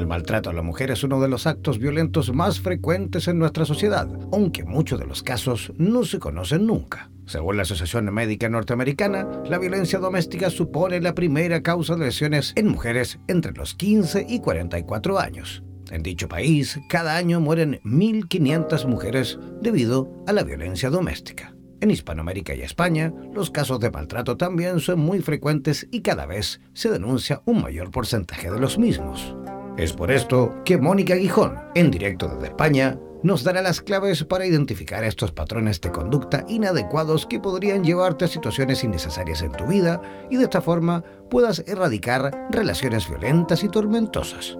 El maltrato a la mujer es uno de los actos violentos más frecuentes en nuestra sociedad, aunque muchos de los casos no se conocen nunca. Según la Asociación Médica Norteamericana, la violencia doméstica supone la primera causa de lesiones en mujeres entre los 15 y 44 años. En dicho país, cada año mueren 1.500 mujeres debido a la violencia doméstica. En Hispanoamérica y España, los casos de maltrato también son muy frecuentes y cada vez se denuncia un mayor porcentaje de los mismos. Es por esto que Mónica Guijón, en directo desde España, nos dará las claves para identificar estos patrones de conducta inadecuados que podrían llevarte a situaciones innecesarias en tu vida y de esta forma puedas erradicar relaciones violentas y tormentosas.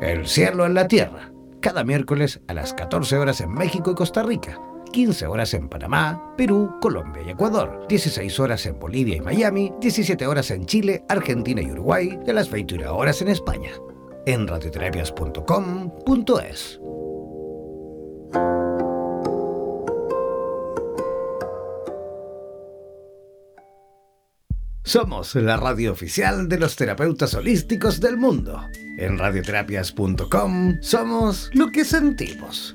El cielo en la tierra, cada miércoles a las 14 horas en México y Costa Rica, 15 horas en Panamá, Perú, Colombia y Ecuador, 16 horas en Bolivia y Miami, 17 horas en Chile, Argentina y Uruguay y a las 21 horas en España. En radioterapias.com.es. Somos la radio oficial de los terapeutas holísticos del mundo. En radioterapias.com somos lo que sentimos.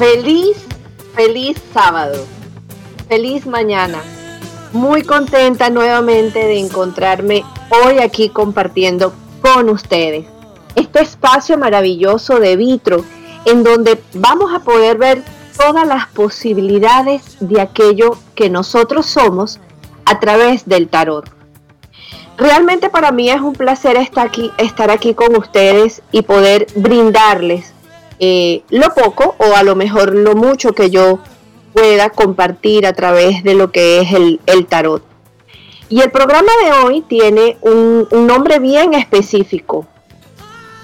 Feliz, feliz sábado. Feliz mañana. Muy contenta nuevamente de encontrarme hoy aquí compartiendo con ustedes este espacio maravilloso de Vitro en donde vamos a poder ver todas las posibilidades de aquello que nosotros somos a través del tarot. Realmente para mí es un placer estar aquí, estar aquí con ustedes y poder brindarles eh, lo poco o a lo mejor lo mucho que yo pueda compartir a través de lo que es el, tarot. Y el programa de hoy tiene un, nombre bien específico.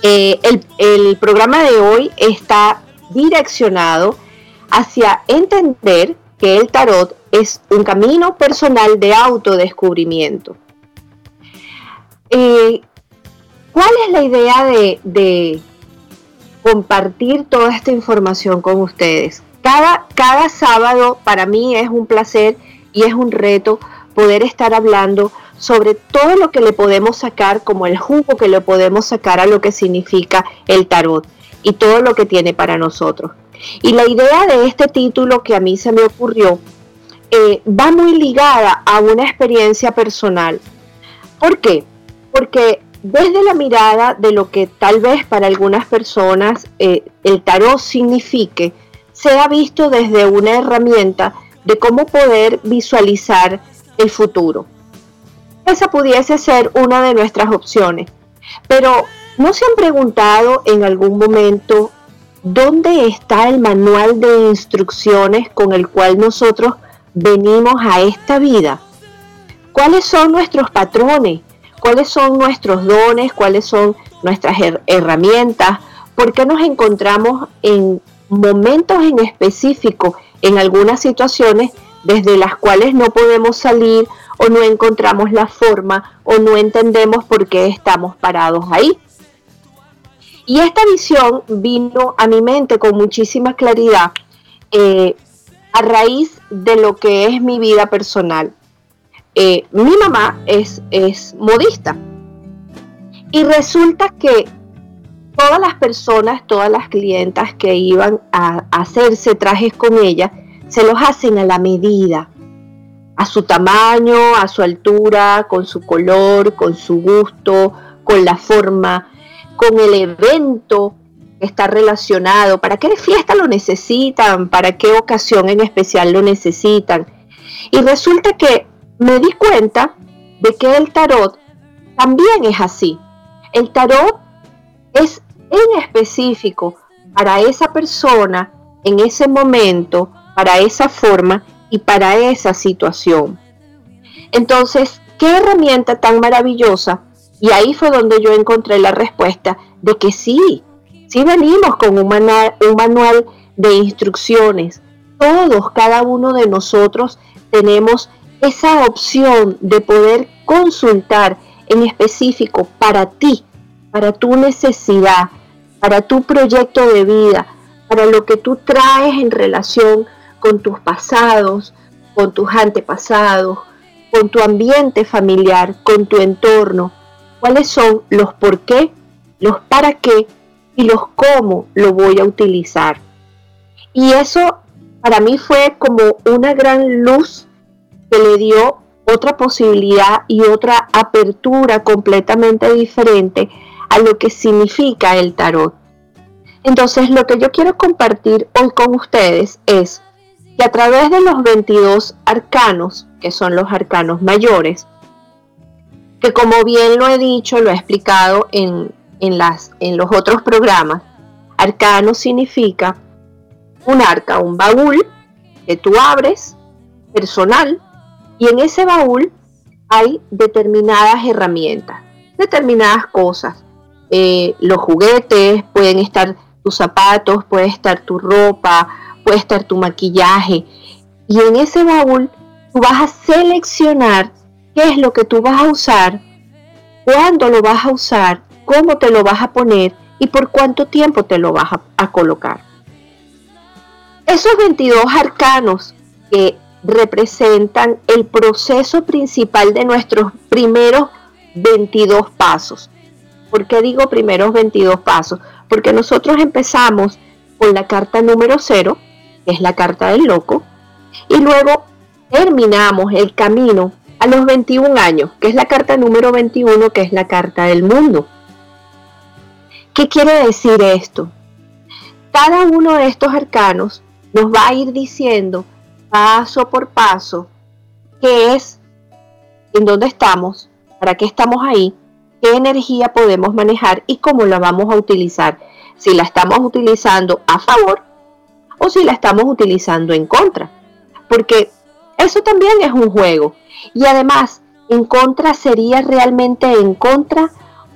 Eh, el, programa de hoy está direccionado hacia entender que el tarot es un camino personal de autodescubrimiento. Eh, ¿Cuál es la idea de, compartir toda esta información con ustedes. Cada, cada sábado para mí es un placer y es un reto poder estar hablando sobre todo lo que le podemos sacar, como el jugo que le podemos sacar a lo que significa el tarot y todo lo que tiene para nosotros. Y la idea de este título que a mí se me ocurrió eh, va muy ligada a una experiencia personal. ¿Por qué? Porque desde la mirada de lo que tal vez para algunas personas eh, el tarot signifique, se ha visto desde una herramienta de cómo poder visualizar el futuro. Esa pudiese ser una de nuestras opciones, pero ¿no se han preguntado en algún momento dónde está el manual de instrucciones con el cual nosotros venimos a esta vida? ¿Cuáles son nuestros patrones? Cuáles son nuestros dones, cuáles son nuestras herramientas, por qué nos encontramos en momentos en específico, en algunas situaciones desde las cuales no podemos salir o no encontramos la forma o no entendemos por qué estamos parados ahí. Y esta visión vino a mi mente con muchísima claridad eh, a raíz de lo que es mi vida personal. Eh, mi mamá es, es modista. Y resulta que todas las personas, todas las clientas que iban a, hacerse trajes con ella, se los hacen a la medida, a su tamaño, a su altura, con su color, con su gusto, con la forma, con el evento que está relacionado, para qué fiesta lo necesitan, para qué ocasión en especial lo necesitan Y resulta que me di cuenta de que el tarot también es así. El tarot es en específico para esa persona, en ese momento, para esa forma y para esa situación. Entonces, qué herramienta tan maravillosa. Y ahí fue donde yo encontré la respuesta de que sí, sí venimos con un manual, un manual de instrucciones. Todos, cada uno de nosotros tenemos esa opción de poder consultar en específico para ti, para tu necesidad, para tu proyecto de vida, para lo que tú traes en relación con tus pasados, con tus antepasados, con tu ambiente familiar, con tu entorno, cuáles son los por qué, los para qué y los cómo lo voy a utilizar. Y eso para mí fue como una gran luz que le dio otra posibilidad y otra apertura completamente diferente a lo que significa el tarot. Entonces lo que yo quiero compartir hoy con ustedes es que a través de los 22 arcanos, que son los arcanos mayores, que como bien lo he dicho, lo he explicado en, las, en los otros programas, arcano significa un arca, un baúl que tú abres, personal, y en ese baúl hay determinadas herramientas, determinadas cosas. Eh, los juguetes, pueden estar tus zapatos, puede estar tu ropa, puede estar tu maquillaje. Y en ese baúl tú vas a seleccionar qué es lo que tú vas a usar, cuándo lo vas a usar, cómo te lo vas a poner y por cuánto tiempo te lo vas a, a colocar. Esos 22 arcanos que representan el proceso principal de nuestros primeros 22 pasos. ¿Por qué digo primeros 22 pasos? Porque nosotros empezamos con la carta número 0, que es la carta del loco, y luego terminamos el camino a los 21 años, que es la carta número 21, que es la carta del mundo. ¿Qué quiere decir esto? Cada uno de estos arcanos nos va a ir diciendo paso por paso qué es, en dónde estamos, para qué estamos ahí, qué energía podemos manejar y cómo la vamos a utilizar. Si la estamos utilizando a favor o si la estamos utilizando en contra. Porque eso también es un juego. Y además, en contra sería realmente en contra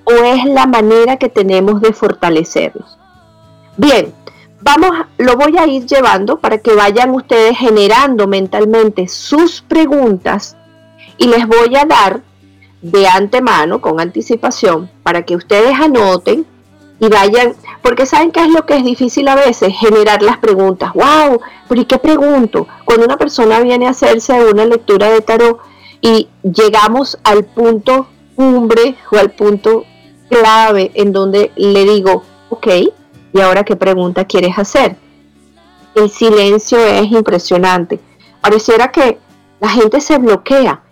o es la manera que tenemos de fortalecernos. Bien, vamos, lo voy a ir llevando para que vayan ustedes generando mentalmente sus preguntas y les voy a dar de antemano, con anticipación, para que ustedes anoten y vayan, porque saben qué es lo que es difícil a veces, generar las preguntas. ¡Wow! ¿Pero y qué pregunto? Cuando una persona viene a hacerse una lectura de tarot y llegamos al punto cumbre o al punto clave en donde le digo, ok, ¿y ahora qué pregunta quieres hacer? El silencio es impresionante. Pareciera que la gente se bloquea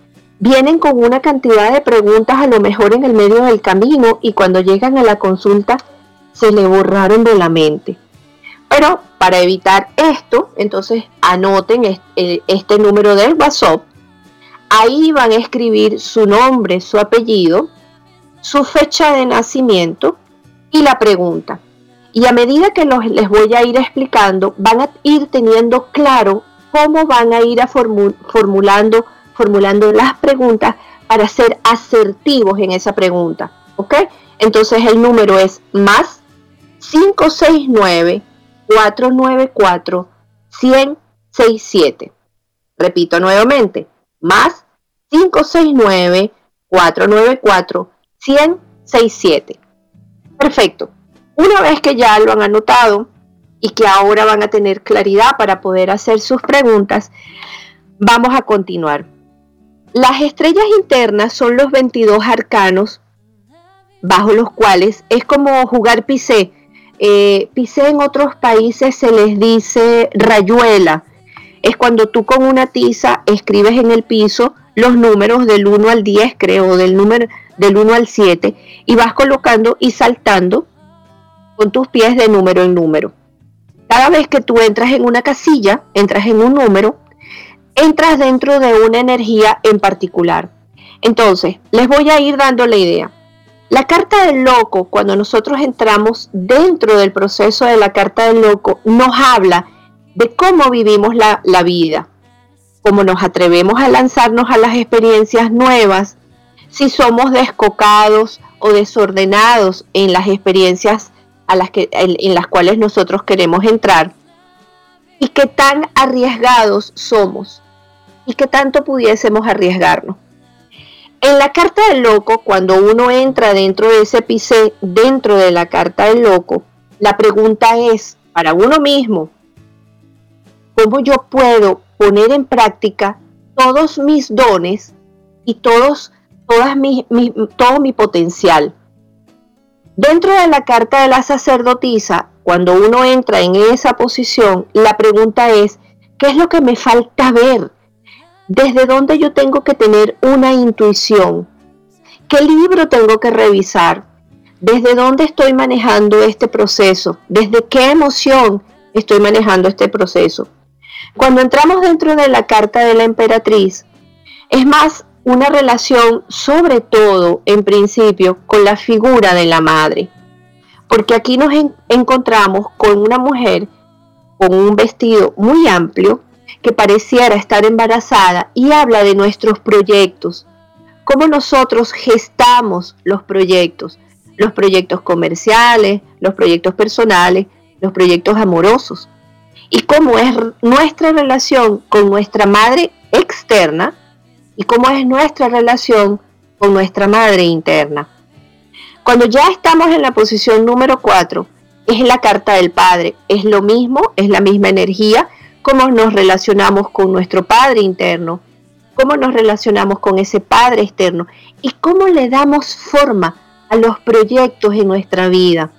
vienen con una cantidad de preguntas a lo mejor en el medio del camino y cuando llegan a la consulta se le borraron de la mente. Pero para evitar esto, entonces anoten eh, este, número del WhatsApp. Ahí van a escribir su nombre, su apellido, su fecha de nacimiento y la pregunta. Y a medida que les voy a ir explicando, van a ir teniendo claro cómo van a ir a formulando formulando las preguntas para ser asertivos en esa pregunta. ¿Ok? Entonces el número es más 569-494-1067. Repito nuevamente, más 569-494-1067. Perfecto. Una vez que ya lo han anotado y que ahora van a tener claridad para poder hacer sus preguntas, vamos a continuar. Las estrellas internas son los 22 arcanos bajo los cuales es como jugar pisé. Eh, pisé en otros países se les dice rayuela. Es cuando tú con una tiza escribes en el piso los números del 1 al 10, creo, del número del 1 al 7 y vas colocando y saltando con tus pies de número en número. Cada vez que tú entras en una casilla, entras en un número, entras dentro de una energía en particular. Entonces, les voy a ir dando la idea. La carta del loco, cuando nosotros entramos dentro del proceso de la carta del loco, nos habla de cómo vivimos la, la vida, cómo nos atrevemos a lanzarnos a las experiencias nuevas, si somos descocados o desordenados en las experiencias a las que, en, las cuales nosotros queremos entrar, y qué tan arriesgados somos, y qué tanto pudiésemos arriesgarnos. En la carta del loco, cuando uno entra dentro de ese pisé, dentro de la carta del loco, la pregunta es para uno mismo, ¿cómo yo puedo poner en práctica todos mis dones y todos, todas todo mi potencial? Dentro de la carta de la sacerdotisa, cuando uno entra en esa posición, la pregunta es, ¿qué es lo que me falta ver? ¿Desde dónde yo tengo que tener una intuición? ¿Qué libro tengo que revisar? ¿Desde dónde estoy manejando este proceso? ¿Desde qué emoción estoy manejando este proceso? Cuando entramos dentro de la carta de la emperatriz, es más una relación sobre todo, en principio, con la figura de la madre. Porque aquí nos encontramos con una mujer con un vestido muy amplio, que pareciera estar embarazada y habla de nuestros proyectos, cómo nosotros gestamos los proyectos, los proyectos comerciales, los proyectos personales, los proyectos amorosos, y cómo es nuestra relación con nuestra madre externa y cómo es nuestra relación con nuestra madre interna. Cuando ya estamos en la posición número 4, es la carta del Padre, es lo mismo, es la misma energía, cómo nos relacionamos con nuestro Padre interno, cómo nos relacionamos con ese Padre externo y cómo le damos forma a los proyectos en nuestra vida.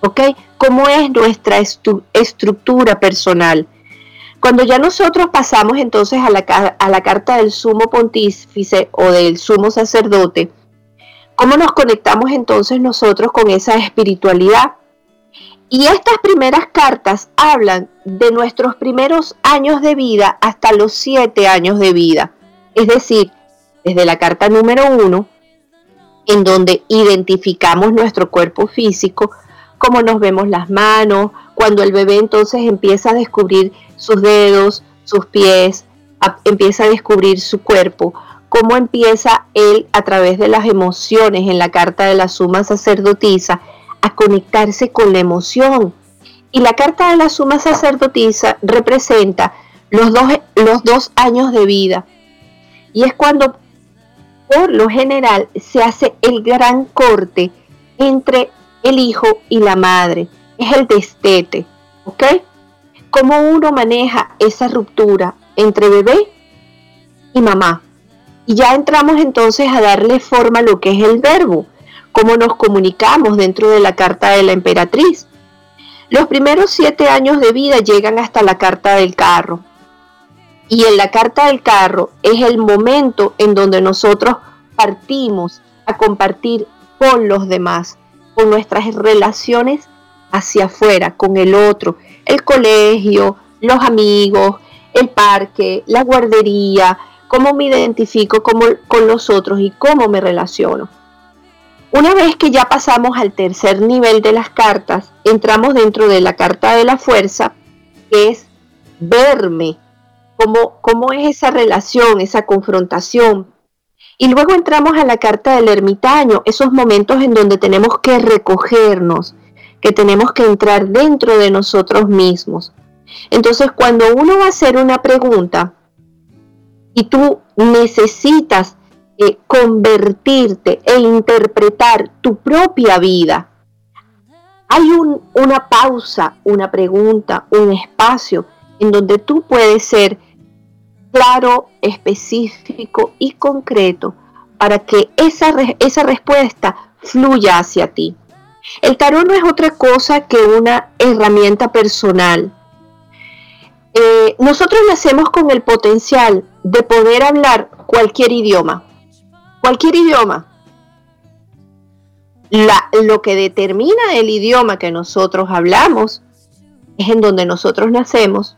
¿Ok? ¿Cómo es nuestra estructura personal? Cuando ya nosotros pasamos entonces a la, carta del sumo pontífice o del sumo sacerdote, ¿cómo nos conectamos entonces nosotros con esa espiritualidad? Y estas primeras cartas hablan de nuestros primeros años de vida hasta los siete años de vida. Es decir, desde la carta número uno, en donde identificamos nuestro cuerpo físico, cómo nos vemos las manos, cuando el bebé entonces empieza a descubrir sus dedos, sus pies, empieza a descubrir su cuerpo, cómo empieza él a través de las emociones en la carta de la suma sacerdotisa a conectarse con la emoción. Y la carta de la suma sacerdotisa representa los dos, los dos años de vida. Y es cuando, por lo general, se hace el gran corte entre el hijo y la madre. Es el destete, ¿ok? ¿Cómo uno maneja esa ruptura entre bebé y mamá? Y ya entramos entonces a darle forma a lo que es el verbo cómo nos comunicamos dentro de la carta de la emperatriz. Los primeros siete años de vida llegan hasta la carta del carro. Y en la carta del carro es el momento en donde nosotros partimos a compartir con los demás, con nuestras relaciones hacia afuera, con el otro, el colegio, los amigos, el parque, la guardería, cómo me identifico con los otros y cómo me relaciono. Una vez que ya pasamos al tercer nivel de las cartas, entramos dentro de la carta de la fuerza, que es verme, cómo, cómo es esa relación, esa confrontación. Y luego entramos a la carta del ermitaño, esos momentos en donde tenemos que recogernos, que tenemos que entrar dentro de nosotros mismos. Entonces, cuando uno va a hacer una pregunta y tú necesitas eh, convertirte e interpretar tu propia vida. Hay una pausa, una pregunta, un espacio en donde tú puedes ser claro, específico y concreto para que esa, esa respuesta fluya hacia ti. El tarot no es otra cosa que una herramienta personal. Eh, nosotros nacemos con el potencial de poder hablar cualquier idioma cualquier idioma. lo que determina el idioma que nosotros hablamos es en donde nosotros nacemos,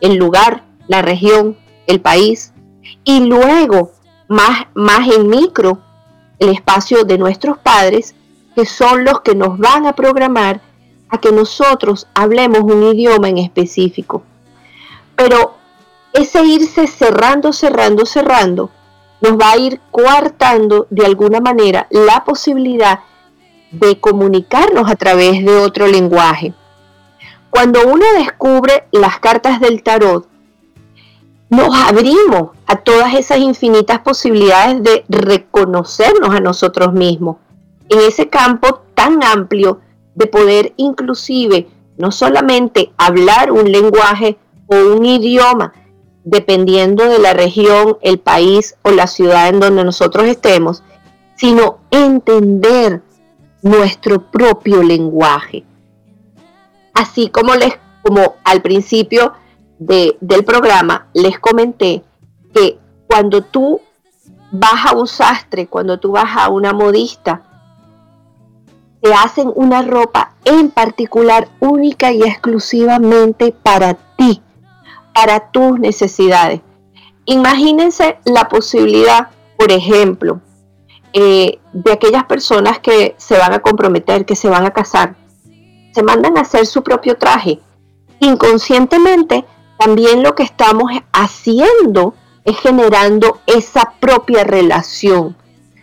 el lugar la región, el país, y luego más, más en micro el espacio de nuestros padres, que son los que nos van a programar a que nosotros hablemos un idioma en específico. Pero ese irse cerrando, cerrando, cerrando, nos va a ir coartando de alguna manera la posibilidad de comunicarnos a través de otro lenguaje. Cuando uno descubre las cartas del tarot, nos abrimos a todas esas infinitas posibilidades de reconocernos a nosotros mismos en ese campo tan amplio de poder inclusive no solamente hablar un lenguaje o un idioma, dependiendo de la región, el país o la ciudad en donde nosotros estemos, sino entender nuestro propio lenguaje. Así como les, como al principio del programa les comenté que cuando tú vas a un sastre, cuando tú vas a una modista, te hacen una ropa en particular única y exclusivamente para ti, para tus necesidades. Imagínense la posibilidad, por ejemplo, eh, de aquellas personas que se van a comprometer, que se van a casar, se mandan a hacer su propio traje. Inconscientemente, también lo que estamos haciendo es generando esa propia relación.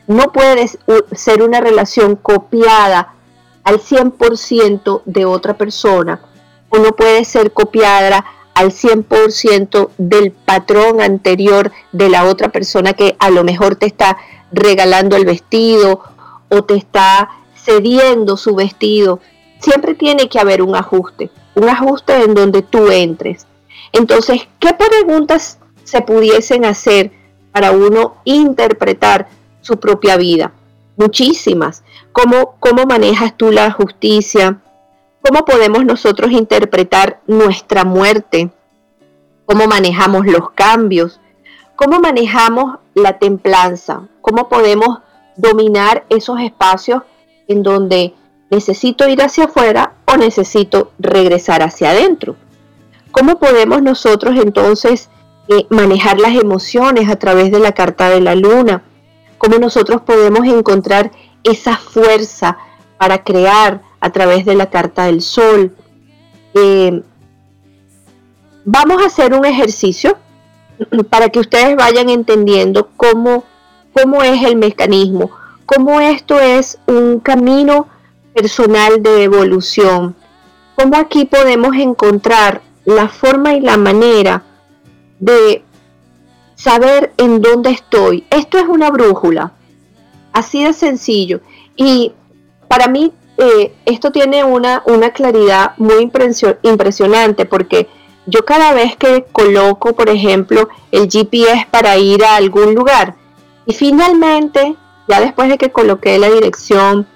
No puede ser una relación copiada al 100% de otra persona o no puede ser copiada al 100% del patrón anterior de la otra persona que a lo mejor te está regalando el vestido o te está cediendo su vestido. Siempre tiene que haber un ajuste, un ajuste en donde tú entres. Entonces, ¿qué preguntas se pudiesen hacer para uno interpretar su propia vida? Muchísimas. ¿Cómo, cómo manejas tú la justicia? ¿Cómo podemos nosotros interpretar nuestra muerte? ¿Cómo manejamos los cambios? ¿Cómo manejamos la templanza? ¿Cómo podemos dominar esos espacios en donde necesito ir hacia afuera o necesito regresar hacia adentro? ¿Cómo podemos nosotros entonces eh, manejar las emociones a través de la carta de la luna? ¿Cómo nosotros podemos encontrar esa fuerza para crear a través de la carta del sol? Eh, vamos a hacer un ejercicio para que ustedes vayan entendiendo cómo, cómo es el mecanismo, cómo esto es un camino personal de evolución, cómo aquí podemos encontrar la forma y la manera de saber en dónde estoy. Esto es una brújula, así de sencillo. Y para mí eh, esto tiene una, una claridad muy impresionante porque yo cada vez que coloco, por ejemplo, el GPS para ir a algún lugar y finalmente, ya después de que coloqué la dirección,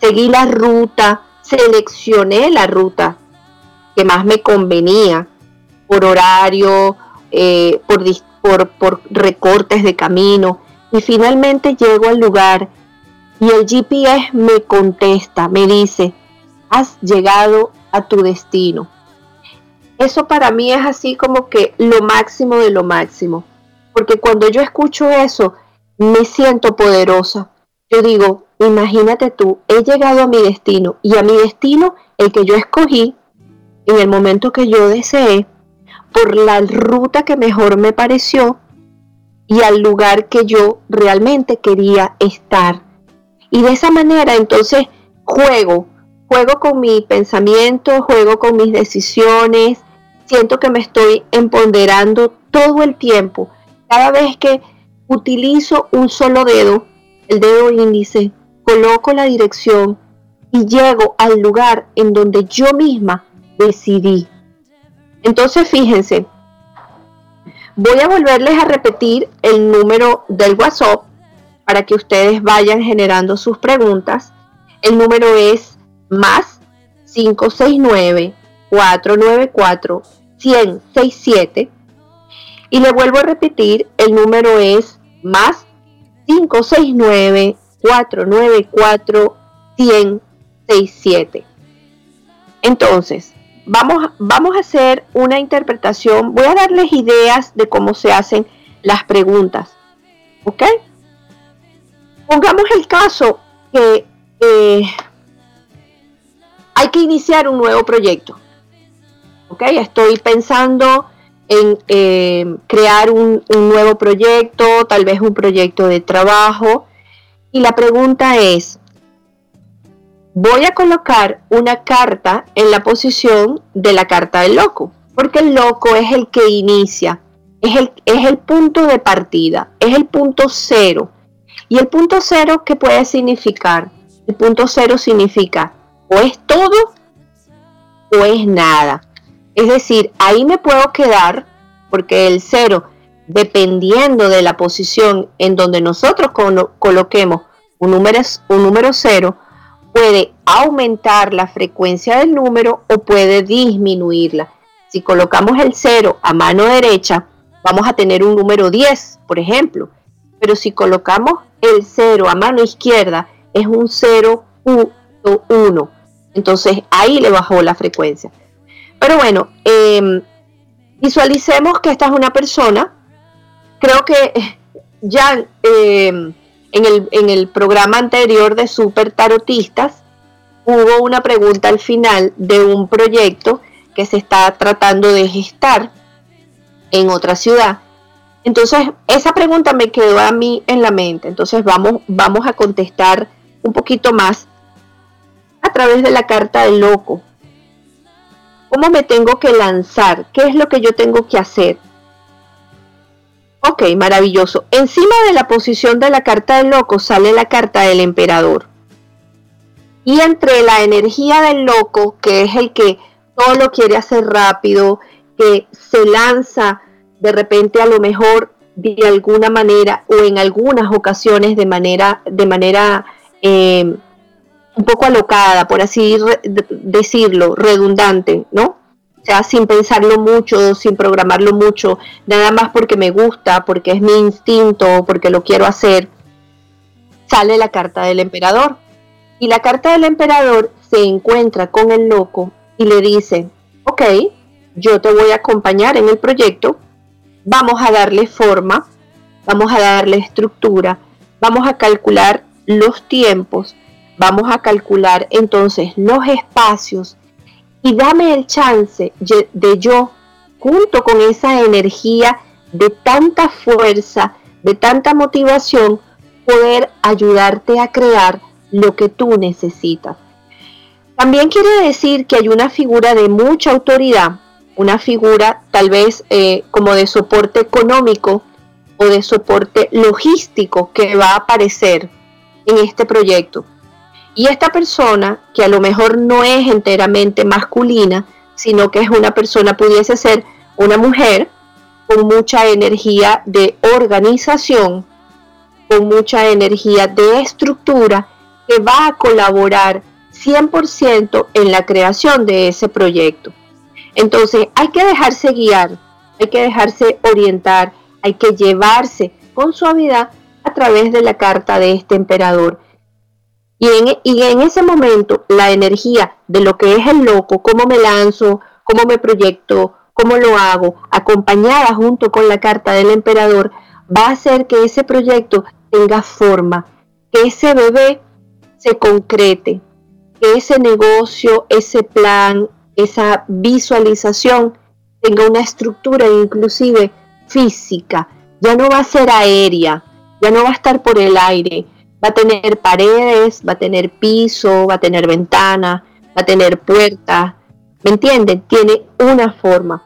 seguí la ruta, seleccioné la ruta que más me convenía por horario, eh, por, por recortes de camino y finalmente llego al lugar y el GPS me contesta, me dice, has llegado a tu destino eso para mí es así como que lo máximo de lo máximo. Porque cuando yo escucho eso, me siento poderosa. Yo digo, imagínate tú, he llegado a mi destino y a mi destino, el que yo escogí, en el momento que yo deseé, por la ruta que mejor me pareció y al lugar que yo realmente quería estar. Y de esa manera entonces juego, juego con mi pensamiento, juego con mis decisiones, siento que me estoy empoderando todo el tiempo. Cada vez que utilizo un solo dedo, el dedo índice, coloco la dirección y llego al lugar en donde yo misma decidí. Entonces fíjense, voy a volverles a repetir el número del WhatsApp para que ustedes vayan generando sus preguntas. El número es más 569 494 167 y le vuelvo a repetir, el número es más 569 494 167. Entonces, vamos, vamos a hacer una interpretación, voy a darles ideas de cómo se hacen las preguntas. ¿Ok? Pongamos el caso que eh, hay que iniciar un nuevo proyecto. ¿Ok? Estoy pensando en eh, crear un, un nuevo proyecto, tal vez un proyecto de trabajo. Y la pregunta es, voy a colocar una carta en la posición de la carta del loco, porque el loco es el que inicia, es el, es el punto de partida, es el punto cero. Y el punto cero, ¿qué puede significar? El punto cero significa o es todo o es nada. Es decir, ahí me puedo quedar porque el cero, dependiendo de la posición en donde nosotros coloquemos un número, un número cero, puede aumentar la frecuencia del número o puede disminuirla. Si colocamos el 0 a mano derecha, vamos a tener un número 10, por ejemplo. Pero si colocamos el 0 a mano izquierda, es un 0.1. Entonces ahí le bajó la frecuencia. Pero bueno, em, visualicemos que esta es una persona. Creo que ya em, en el, programa anterior de Super Tarotistas hubo una pregunta al final de un proyecto que se está tratando de gestar en otra ciudad. Entonces, esa pregunta me quedó a mí en la mente. Entonces, vamos, a contestar un poquito más a través de la carta del loco. ¿Cómo me tengo que lanzar? ¿Qué es lo que yo tengo que hacer? Ok, maravilloso. Encima de la posición de la carta del loco sale la carta del emperador. Y entre la energía del loco, que es el que todo lo quiere hacer rápido, que se lanza de repente a lo mejor de alguna manera o en algunas ocasiones de manera, de manera eh, un poco alocada, por así decirlo, redundante, ¿no? Sin pensarlo mucho, sin programarlo mucho, nada más porque me gusta, porque es mi instinto, porque lo quiero hacer, sale la carta del emperador. Y la carta del emperador se encuentra con el loco y le dice, ok, yo te voy a acompañar en el proyecto, vamos a darle forma, vamos a darle estructura, vamos a calcular los tiempos, vamos a calcular entonces los espacios y dame el chance de yo, junto con esa energía de tanta fuerza, de tanta motivación, poder ayudarte a crear lo que tú necesitas. También quiere decir que hay una figura de mucha autoridad, una figura tal vez eh, como de soporte económico o de soporte logístico que va a aparecer en este proyecto. Y esta persona, que a lo mejor no es enteramente masculina, sino que es una persona, pudiese ser una mujer con mucha energía de organización, con mucha energía de estructura, que va a colaborar 100% en la creación de ese proyecto. Entonces hay que dejarse guiar, hay que dejarse orientar, hay que llevarse con suavidad a través de la carta de este emperador y en, ese momento la energía de lo que es el loco, cómo me lanzo, cómo me proyecto, cómo lo hago, acompañada junto con la carta del emperador, va a hacer que ese proyecto tenga forma, que ese bebé se concrete, que ese negocio, ese plan, esa visualización tenga una estructura inclusive física, ya no va a ser aérea, ya no va a estar por el aire, Va a tener paredes, va a tener piso, va a tener ventana, va a tener puertas. ¿Me entienden? Tiene una forma.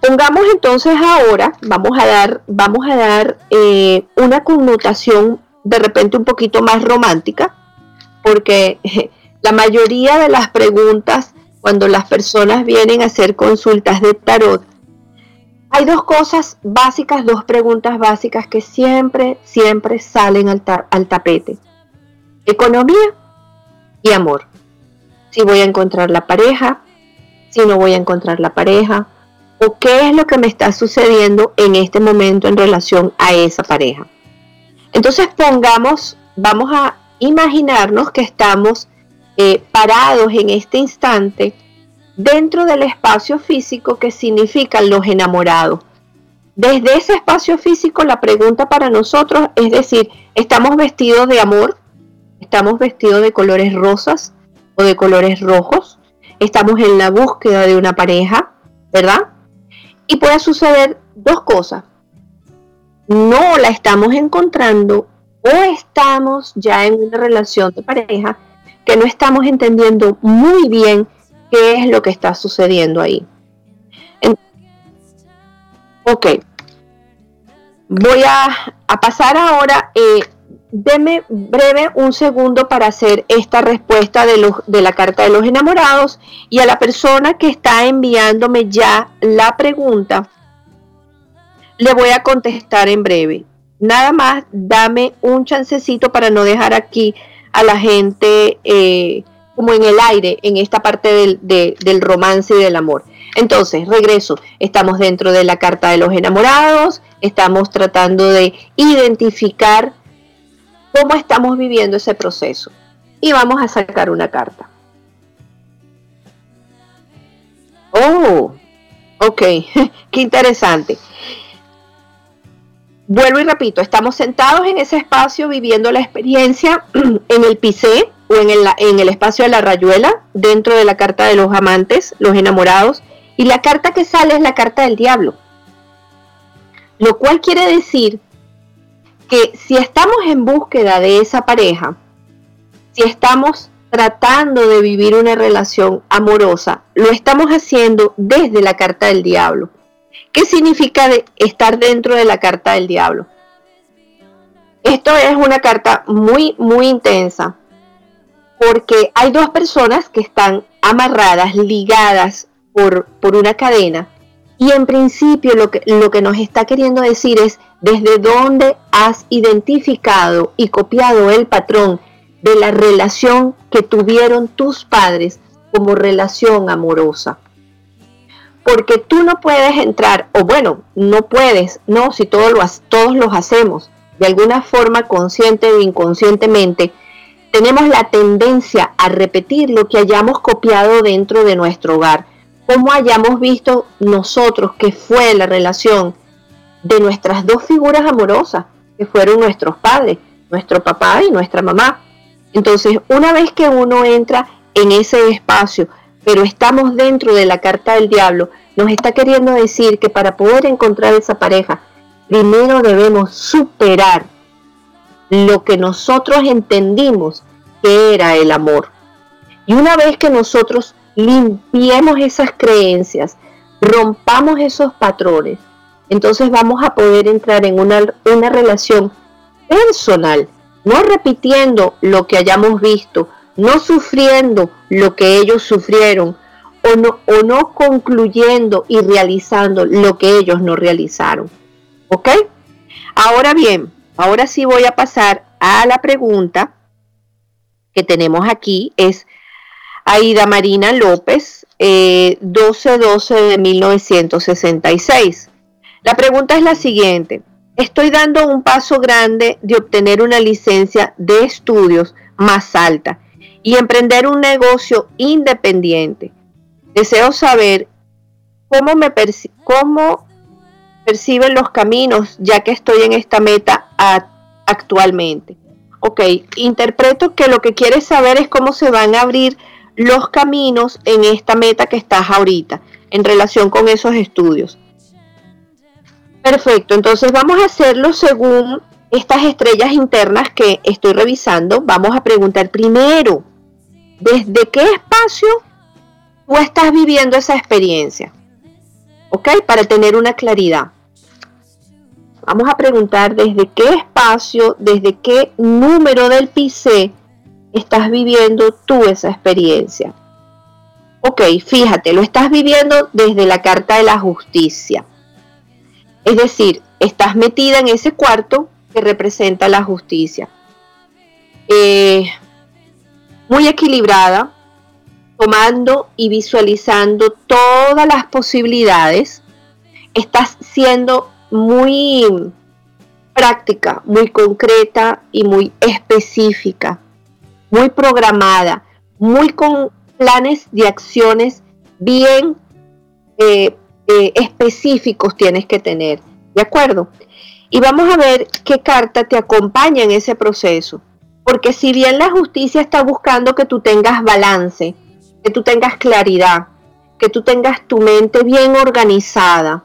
Pongamos entonces ahora, vamos a dar, vamos a dar eh, una connotación de repente un poquito más romántica, porque la mayoría de las preguntas cuando las personas vienen a hacer consultas de tarot hay dos cosas básicas, dos preguntas básicas que siempre, siempre salen al, tapete. Economía y amor. Si voy a encontrar la pareja, si no voy a encontrar la pareja, o qué es lo que me está sucediendo en este momento en relación a esa pareja. Entonces pongamos, vamos a imaginarnos que estamos eh, parados en este instante dentro del espacio físico que significan los enamorados. Desde ese espacio físico la pregunta para nosotros es decir, ¿estamos vestidos de amor? ¿Estamos vestidos de colores rosas o de colores rojos? ¿Estamos en la búsqueda de una pareja? ¿Verdad? Y puede suceder dos cosas. No la estamos encontrando o estamos ya en una relación de pareja que no estamos entendiendo muy bien qué es lo que está sucediendo ahí. ok, voy a, pasar ahora, eh, deme breve un segundo para hacer esta respuesta de, la carta de los enamorados y a la persona que está enviándome ya la pregunta, le voy a contestar en breve. Nada más, dame un chancecito para no dejar aquí a la gente eh, como en el aire, en esta parte del, del romance y del amor. Entonces, regreso, estamos dentro de la carta de los enamorados, estamos tratando de identificar cómo estamos viviendo ese proceso. Y vamos a sacar una carta. Oh, ok, qué interesante. Vuelvo y repito, estamos sentados en ese espacio viviendo la experiencia en el pisé o en el, en el espacio de la rayuela, dentro de la carta de los amantes, los enamorados, y la carta que sale es la carta del diablo. Lo cual quiere decir que si estamos en búsqueda de esa pareja, si estamos tratando de vivir una relación amorosa, lo estamos haciendo desde la carta del diablo. ¿Qué significa estar dentro de la carta del diablo? Esto es una carta muy, muy intensa, porque hay dos personas que están amarradas, ligadas por, por una cadena, y en principio lo que, lo que nos está queriendo decir es desde dónde has identificado y copiado el patrón de la relación que tuvieron tus padres como relación amorosa. Porque tú no puedes entrar, o bueno, no puedes, no, si todos, lo, todos los hacemos, de alguna forma consciente o inconscientemente, tenemos la tendencia a repetir lo que hayamos copiado dentro de nuestro hogar, como hayamos visto nosotros que fue la relación de nuestras dos figuras amorosas, que fueron nuestros padres, nuestro papá y nuestra mamá. Entonces, una vez que uno entra en ese espacio, pero estamos dentro de la carta del diablo, nos está queriendo decir que para poder encontrar esa pareja, primero debemos superar lo que nosotros entendimos que era el amor. Y una vez que nosotros limpiemos esas creencias, rompamos esos patrones, entonces vamos a poder entrar en una, una relación personal, no repitiendo lo que hayamos visto, no sufriendo lo que ellos sufrieron o no, o no concluyendo y realizando lo que ellos no realizaron. ¿Ok? Ahora bien, ahora sí voy a pasar a la pregunta que tenemos aquí. Es Aida Marina López, 1212 eh, de 1966. La pregunta es la siguiente. Estoy dando un paso grande de obtener una licencia de estudios más alta y emprender un negocio independiente. Deseo saber cómo, me cómo perciben los caminos ya que estoy en esta meta actualmente. Ok, interpreto que lo que quieres saber es cómo se van a abrir los caminos en esta meta que estás ahorita en relación con esos estudios. Perfecto, entonces vamos a hacerlo según estas estrellas internas que estoy revisando. Vamos a preguntar primero, desde qué espacio tú estás viviendo esa experiencia. ¿Ok? Para tener una claridad. Vamos a preguntar desde qué espacio, desde qué número del PC estás viviendo tú esa experiencia. Ok, fíjate, lo estás viviendo desde la carta de la justicia. Es decir, estás metida en ese cuarto que representa la justicia. Eh, muy equilibrada, tomando y visualizando todas las posibilidades. Estás siendo muy práctica, muy concreta y muy específica, muy programada, muy con planes de acciones bien eh, eh, específicos tienes que tener. ¿De acuerdo? Y vamos a ver qué carta te acompaña en ese proceso. Porque si bien la justicia está buscando que tú tengas balance, que tú tengas claridad, que tú tengas tu mente bien organizada,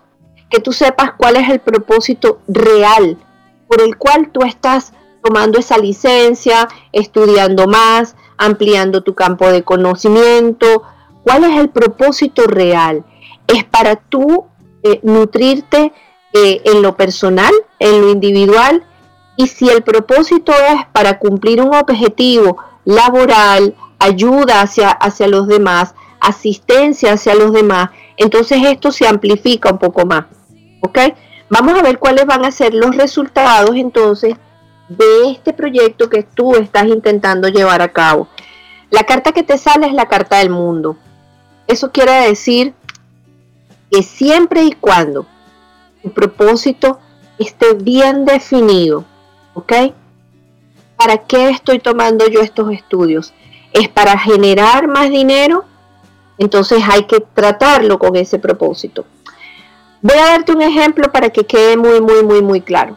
que tú sepas cuál es el propósito real por el cual tú estás tomando esa licencia, estudiando más, ampliando tu campo de conocimiento. ¿Cuál es el propósito real? Es para tú eh, nutrirte eh, en lo personal, en lo individual, y si el propósito es para cumplir un objetivo laboral, ayuda hacia, hacia los demás, asistencia hacia los demás, entonces esto se amplifica un poco más. ¿Ok? Vamos a ver cuáles van a ser los resultados entonces de este proyecto que tú estás intentando llevar a cabo. La carta que te sale es la carta del mundo. Eso quiere decir que siempre y cuando tu propósito esté bien definido. ¿Para qué estoy tomando yo estos estudios? ¿Es para generar más dinero? Entonces hay que tratarlo con ese propósito. Voy a darte un ejemplo para que quede muy, muy, muy, muy claro.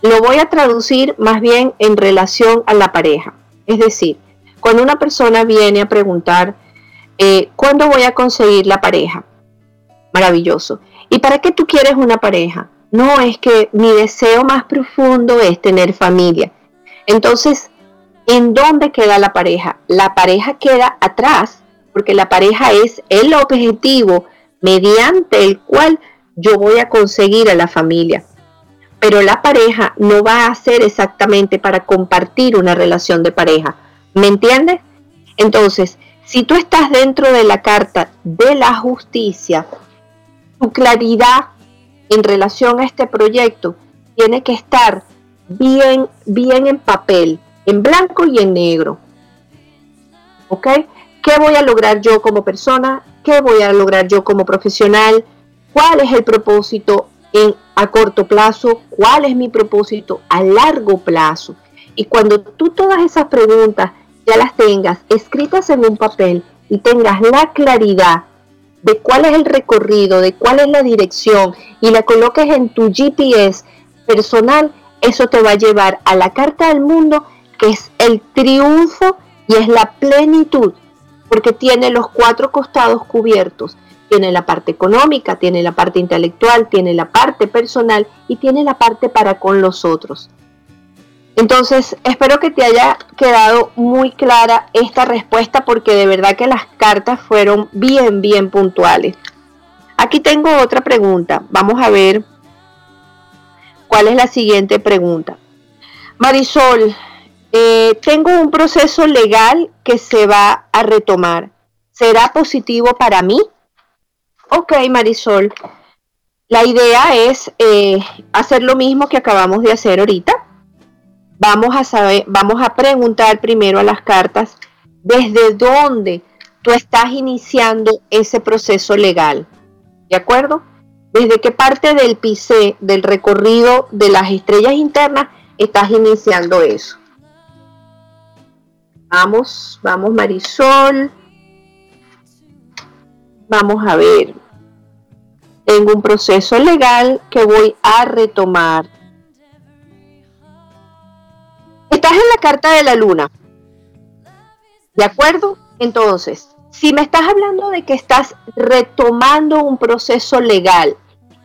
Lo voy a traducir más bien en relación a la pareja. Es decir, cuando una persona viene a preguntar, eh, ¿cuándo voy a conseguir la pareja? Maravilloso. ¿Y para qué tú quieres una pareja? No, es que mi deseo más profundo es tener familia. Entonces, ¿en dónde queda la pareja? La pareja queda atrás, porque la pareja es el objetivo mediante el cual yo voy a conseguir a la familia. Pero la pareja no va a ser exactamente para compartir una relación de pareja. ¿Me entiendes? Entonces, si tú estás dentro de la carta de la justicia, tu claridad en relación a este proyecto tiene que estar bien, bien en papel, en blanco y en negro. ¿Ok? ¿Qué voy a lograr yo como persona? ¿Qué voy a lograr yo como profesional? ¿Cuál es el propósito en, a corto plazo? ¿Cuál es mi propósito a largo plazo? Y cuando tú todas esas preguntas ya las tengas escritas en un papel y tengas la claridad de cuál es el recorrido, de cuál es la dirección y la coloques en tu GPS personal, eso te va a llevar a la carta del mundo que es el triunfo y es la plenitud porque tiene los cuatro costados cubiertos. Tiene la parte económica, tiene la parte intelectual, tiene la parte personal y tiene la parte para con los otros. Entonces, espero que te haya quedado muy clara esta respuesta porque de verdad que las cartas fueron bien, bien puntuales. Aquí tengo otra pregunta. Vamos a ver cuál es la siguiente pregunta. Marisol, eh, tengo un proceso legal que se va a retomar. ¿Será positivo para mí? Ok, Marisol. La idea es eh, hacer lo mismo que acabamos de hacer ahorita. Vamos a saber, vamos a preguntar primero a las cartas desde dónde tú estás iniciando ese proceso legal. ¿De acuerdo? ¿Desde qué parte del PICE, del recorrido de las estrellas internas, estás iniciando eso? Vamos, vamos Marisol. Vamos a ver. Tengo un proceso legal que voy a retomar. Estás en la carta de la luna. ¿De acuerdo? Entonces, si me estás hablando de que estás retomando un proceso legal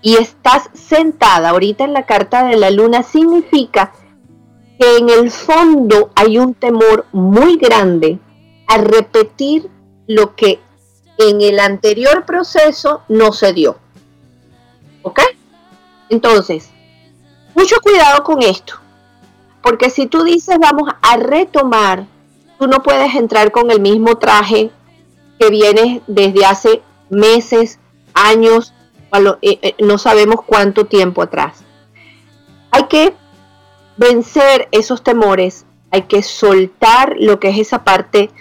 y estás sentada ahorita en la carta de la luna, significa que en el fondo hay un temor muy grande a repetir lo que en el anterior proceso no se dio. ¿Ok? Entonces, mucho cuidado con esto, porque si tú dices vamos a retomar, tú no puedes entrar con el mismo traje que viene desde hace meses, años, eh, eh, no sabemos cuánto tiempo atrás. Hay que vencer esos temores, hay que soltar lo que es esa parte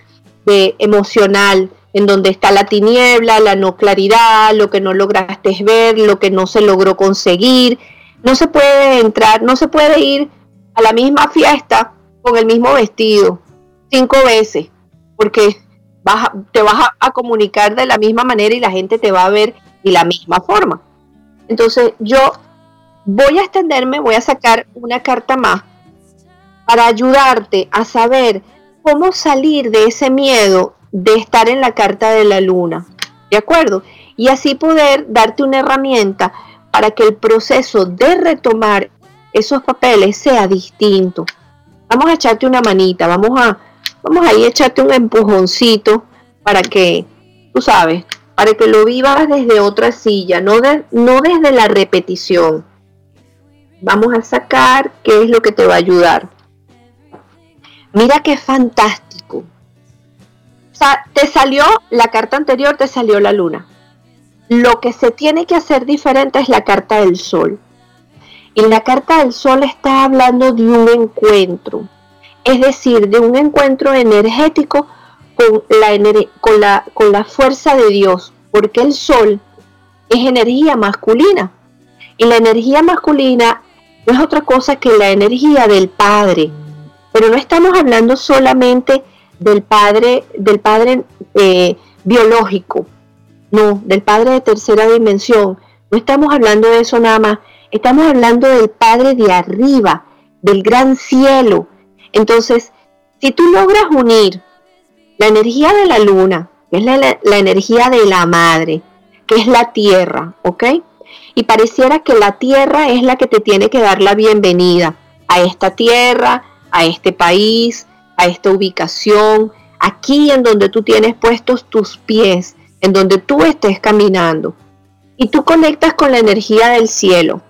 de emocional, en donde está la tiniebla, la no claridad, lo que no lograste ver, lo que no se logró conseguir. No se puede entrar, no se puede ir a la misma fiesta con el mismo vestido cinco veces. porque vas te vas a, comunicar de la misma manera y la gente te va a ver de la misma forma. Entonces yo voy a extenderme, voy a sacar una carta más para ayudarte a saber cómo salir de ese miedo de estar en la carta de la luna. ¿De acuerdo? Y así poder darte una herramienta para que el proceso de retomar esos papeles sea distinto. Vamos a echarte una manita, vamos a, vamos a ir a echarte un empujoncito para que, tú sabes, para que lo vivas desde otra silla, no, no desde la repetición. Vamos a sacar qué es lo que te va a ayudar. Mira qué fantástico. O sea, te salió la carta anterior, te salió la luna. Lo que se tiene que hacer diferente es la carta del sol. Y la carta del sol está hablando de un encuentro, es decir, de un encuentro energético con la, con la, con la fuerza de Dios, porque el sol es energía masculina. Y la energía masculina no es otra cosa que la energía del Padre. Pero no estamos hablando solamente del Padre, del Padre eh, biológico, no, del Padre de tercera dimensión. No estamos hablando de eso nada más. Estamos hablando del Padre de arriba, del gran cielo. Entonces, si tú logras unir la energía de la luna, que es la, la energía de la madre, que es la tierra, ¿ok? Y pareciera que la tierra es la que te tiene que dar la bienvenida a esta tierra, a este país, a esta ubicación, aquí en donde tú tienes puestos tus pies, en donde tú estés caminando. Y tú conectas con la energía del cielo,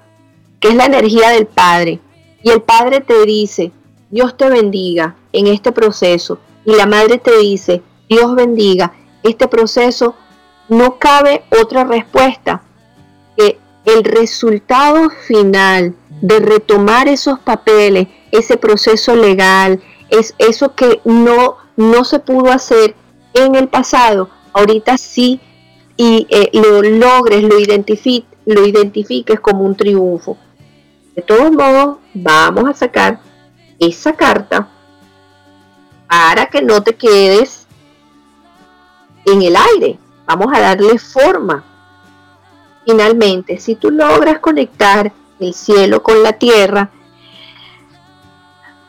que es la energía del Padre. Y el Padre te dice, Dios te bendiga en este proceso. Y la Madre te dice, Dios bendiga este proceso. No cabe otra respuesta que el resultado final de retomar esos papeles, ese proceso legal, es eso que no, no se pudo hacer en el pasado, ahorita sí y eh, lo logres, lo, lo identifiques como un triunfo. De todos modos, vamos a sacar esa carta para que no te quedes en el aire. Vamos a darle forma. Finalmente, si tú logras conectar el cielo con la tierra,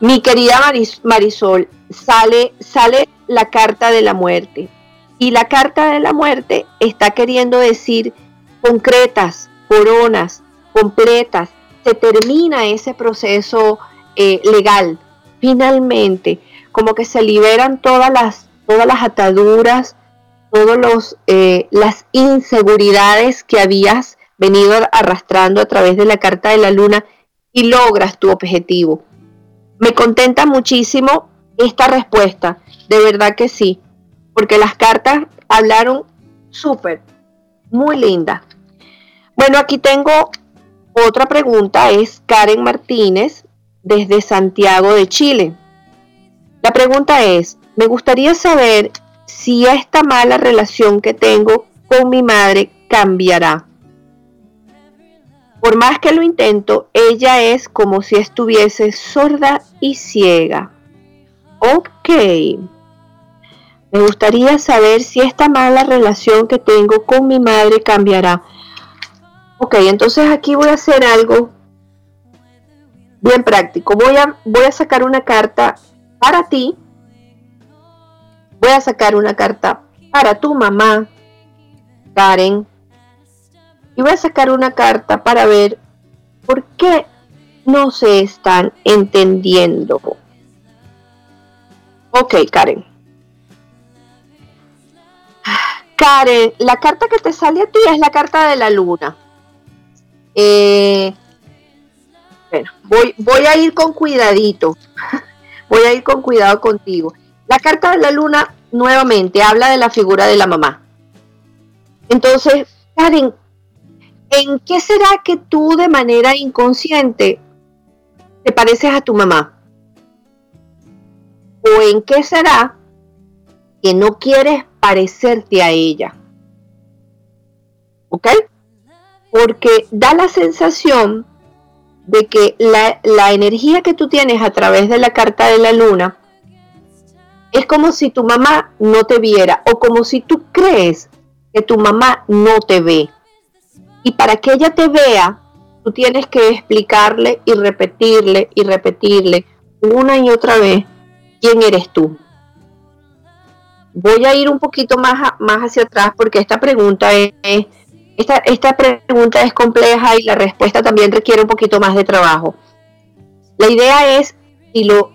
mi querida Marisol, sale, sale la carta de la muerte. Y la carta de la muerte está queriendo decir concretas, coronas, completas. Se termina ese proceso eh, legal. Finalmente, como que se liberan todas las, todas las ataduras, todas eh, las inseguridades que habías venido arrastrando a través de la carta de la luna y logras tu objetivo. Me contenta muchísimo esta respuesta, de verdad que sí porque las cartas hablaron súper, muy linda. Bueno, aquí tengo otra pregunta, es Karen Martínez desde Santiago de Chile. La pregunta es, me gustaría saber si esta mala relación que tengo con mi madre cambiará. Por más que lo intento, ella es como si estuviese sorda y ciega. Ok. Me gustaría saber si esta mala relación que tengo con mi madre cambiará. Ok, entonces aquí voy a hacer algo bien práctico. Voy a, voy a sacar una carta para ti. Voy a sacar una carta para tu mamá, Karen. Y voy a sacar una carta para ver por qué no se están entendiendo. Ok, Karen. Karen, la carta que te sale a ti es la carta de la luna. Eh, bueno, voy, voy a ir con cuidadito. voy a ir con cuidado contigo. La carta de la luna nuevamente habla de la figura de la mamá. Entonces, Karen, ¿en qué será que tú de manera inconsciente te pareces a tu mamá? ¿O en qué será que no quieres parecerte a ella. ¿Ok? Porque da la sensación de que la, energía que tú tienes a través de la carta de la luna es como si tu mamá no te viera o como si tú crees que tu mamá no te ve. Y para que ella te vea, tú tienes que explicarle y repetirle y repetirle una y otra vez quién eres tú. Voy a ir un poquito más, más hacia atrás porque esta pregunta es, esta, esta pregunta es compleja y la respuesta también requiere un poquito más de trabajo. La idea es, y lo,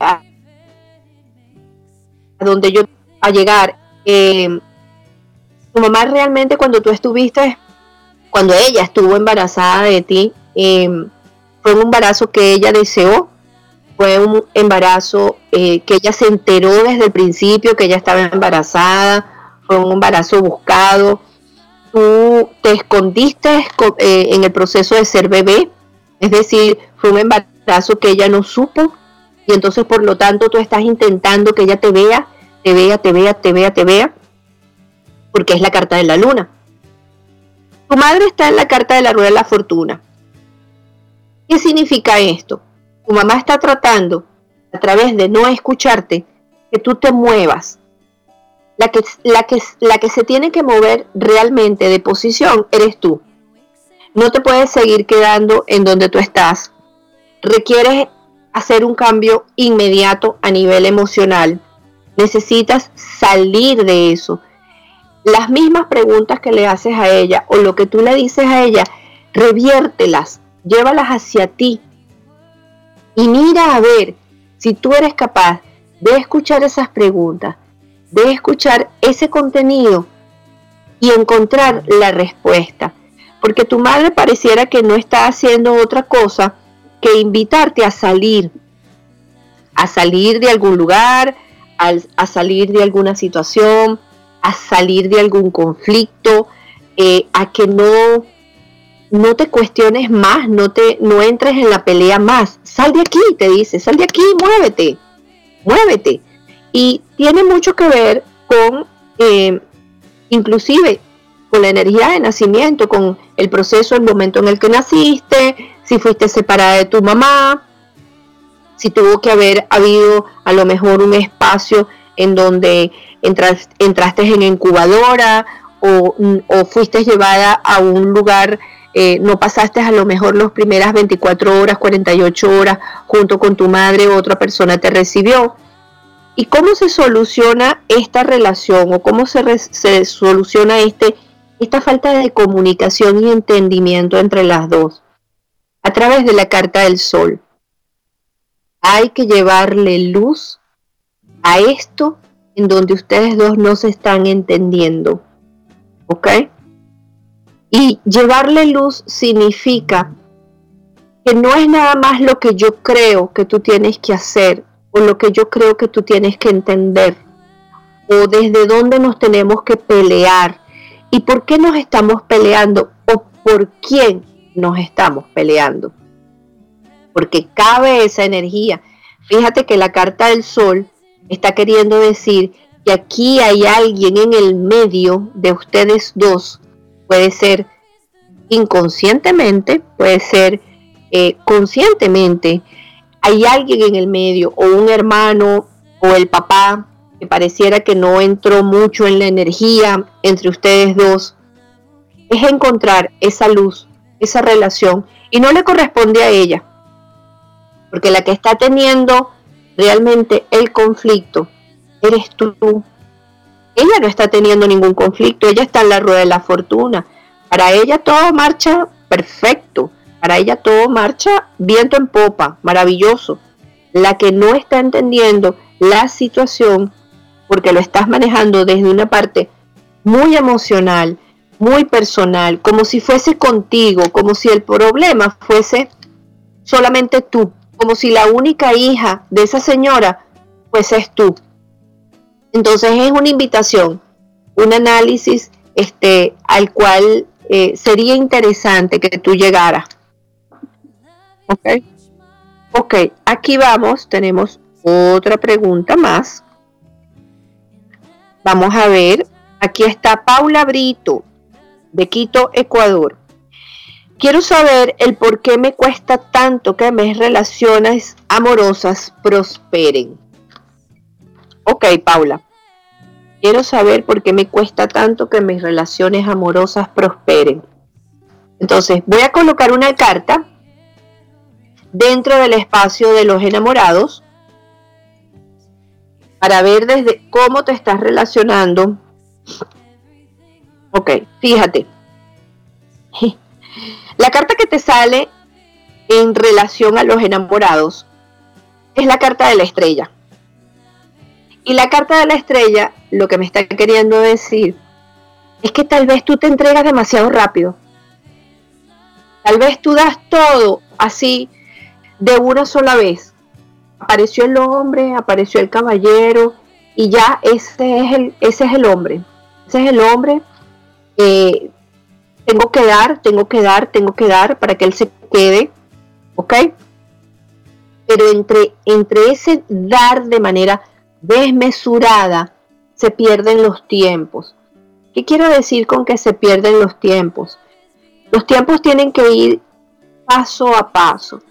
a, donde yo a llegar, eh, tu mamá realmente cuando tú estuviste, cuando ella estuvo embarazada de ti, eh, fue un embarazo que ella deseó, fue un embarazo eh, que ella se enteró desde el principio que ella estaba embarazada, fue un embarazo buscado, tú te escondiste en el proceso de ser bebé, es decir, fue un embarazo que ella no supo y entonces por lo tanto tú estás intentando que ella te vea, te vea, te vea, te vea, te vea, porque es la carta de la luna. Tu madre está en la carta de la rueda de la fortuna. ¿Qué significa esto? Tu mamá está tratando, a través de no escucharte, que tú te muevas. La que, la que, la que se tiene que mover realmente de posición eres tú. No te puedes seguir quedando en donde tú estás. Requieres hacer un cambio inmediato a nivel emocional. Necesitas salir de eso. Las mismas preguntas que le haces a ella o lo que tú le dices a ella, reviértelas, llévalas hacia ti. Y mira a ver si tú eres capaz de escuchar esas preguntas, de escuchar ese contenido y encontrar la respuesta. Porque tu madre pareciera que no está haciendo otra cosa que invitarte a salir, a salir de algún lugar, a, salir de alguna situación, a salir de algún conflicto, eh, a que no, no te cuestiones más, no, te, no entres en la pelea más. Sal de aquí, te dice, sal de aquí, muévete, muévete. Y tiene mucho que ver con, eh, inclusive, con la energía de nacimiento, con el proceso, el momento en el que naciste, si fuiste separada de tu mamá, si tuvo que haber habido a lo mejor un espacio en donde entraste en incubadora o, fuiste llevada a un lugar, eh, no pasaste a lo mejor las primeras 24 horas, 48 horas junto con tu madre, otra persona te recibió. ¿Y cómo se soluciona esta relación o cómo se, se soluciona este, esta falta de comunicación y entendimiento entre las dos? A través de la carta del sol. Hay que llevarle luz a esto en donde ustedes dos no se están entendiendo. ¿Ok? Y llevarle luz significa que no es nada más lo que yo creo que tú tienes que hacer o lo que yo creo que tú tienes que entender o desde dónde nos tenemos que pelear y por qué nos estamos peleando o por quién nos estamos peleando. Porque cabe esa energía. Fíjate que la carta del sol está queriendo decir que aquí hay alguien en el medio de ustedes dos. Puede ser inconscientemente, puede ser eh, conscientemente. Hay alguien en el medio, o un hermano, o el papá, que pareciera que no entró mucho en la energía entre ustedes dos. Es encontrar esa luz esa relación y no le corresponde a ella. Porque la que está teniendo realmente el conflicto eres tú. Ella no está teniendo ningún conflicto, ella está en la rueda de la fortuna. Para ella todo marcha perfecto, para ella todo marcha viento en popa, maravilloso. La que no está entendiendo la situación, porque lo estás manejando desde una parte muy emocional, muy personal, como si fuese contigo, como si el problema fuese solamente tú, como si la única hija de esa señora fueses tú. Entonces es una invitación, un análisis este, al cual eh, sería interesante que tú llegaras. Ok. Ok, aquí vamos, tenemos otra pregunta más. Vamos a ver, aquí está Paula Brito de Quito, Ecuador. Quiero saber el por qué me cuesta tanto que mis relaciones amorosas prosperen. Ok, Paula. Quiero saber por qué me cuesta tanto que mis relaciones amorosas prosperen. Entonces, voy a colocar una carta dentro del espacio de los enamorados para ver desde cómo te estás relacionando. Ok, fíjate. La carta que te sale en relación a los enamorados es la carta de la estrella. Y la carta de la estrella lo que me está queriendo decir es que tal vez tú te entregas demasiado rápido. Tal vez tú das todo así de una sola vez. Apareció el hombre, apareció el caballero y ya ese es el, ese es el hombre. Ese es el hombre. Eh, tengo que dar, tengo que dar, tengo que dar para que él se quede. ¿Ok? Pero entre, entre ese dar de manera desmesurada se pierden los tiempos. ¿Qué quiero decir con que se pierden los tiempos? Los tiempos tienen que ir paso a paso.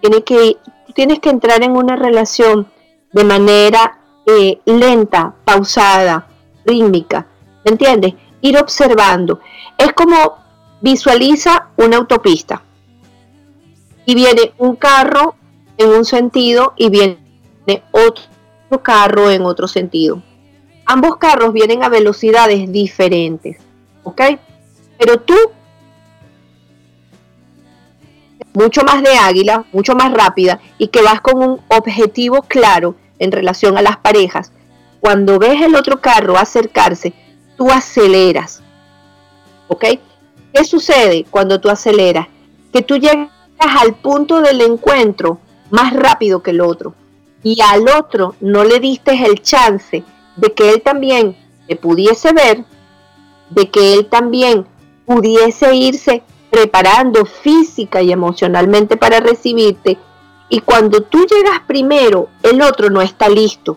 Tiene que, tienes que entrar en una relación de manera eh, lenta, pausada, rítmica. ¿Me entiendes? Ir observando. Es como visualiza una autopista. Y viene un carro en un sentido y viene otro carro en otro sentido. Ambos carros vienen a velocidades diferentes, ¿ok? Pero tú, mucho más de águila, mucho más rápida y que vas con un objetivo claro en relación a las parejas, cuando ves el otro carro acercarse, tú aceleras, ¿ok? ¿Qué sucede cuando tú aceleras? Que tú llegas al punto del encuentro más rápido que el otro y al otro no le diste el chance de que él también te pudiese ver, de que él también pudiese irse preparando física y emocionalmente para recibirte, y cuando tú llegas primero, el otro no está listo.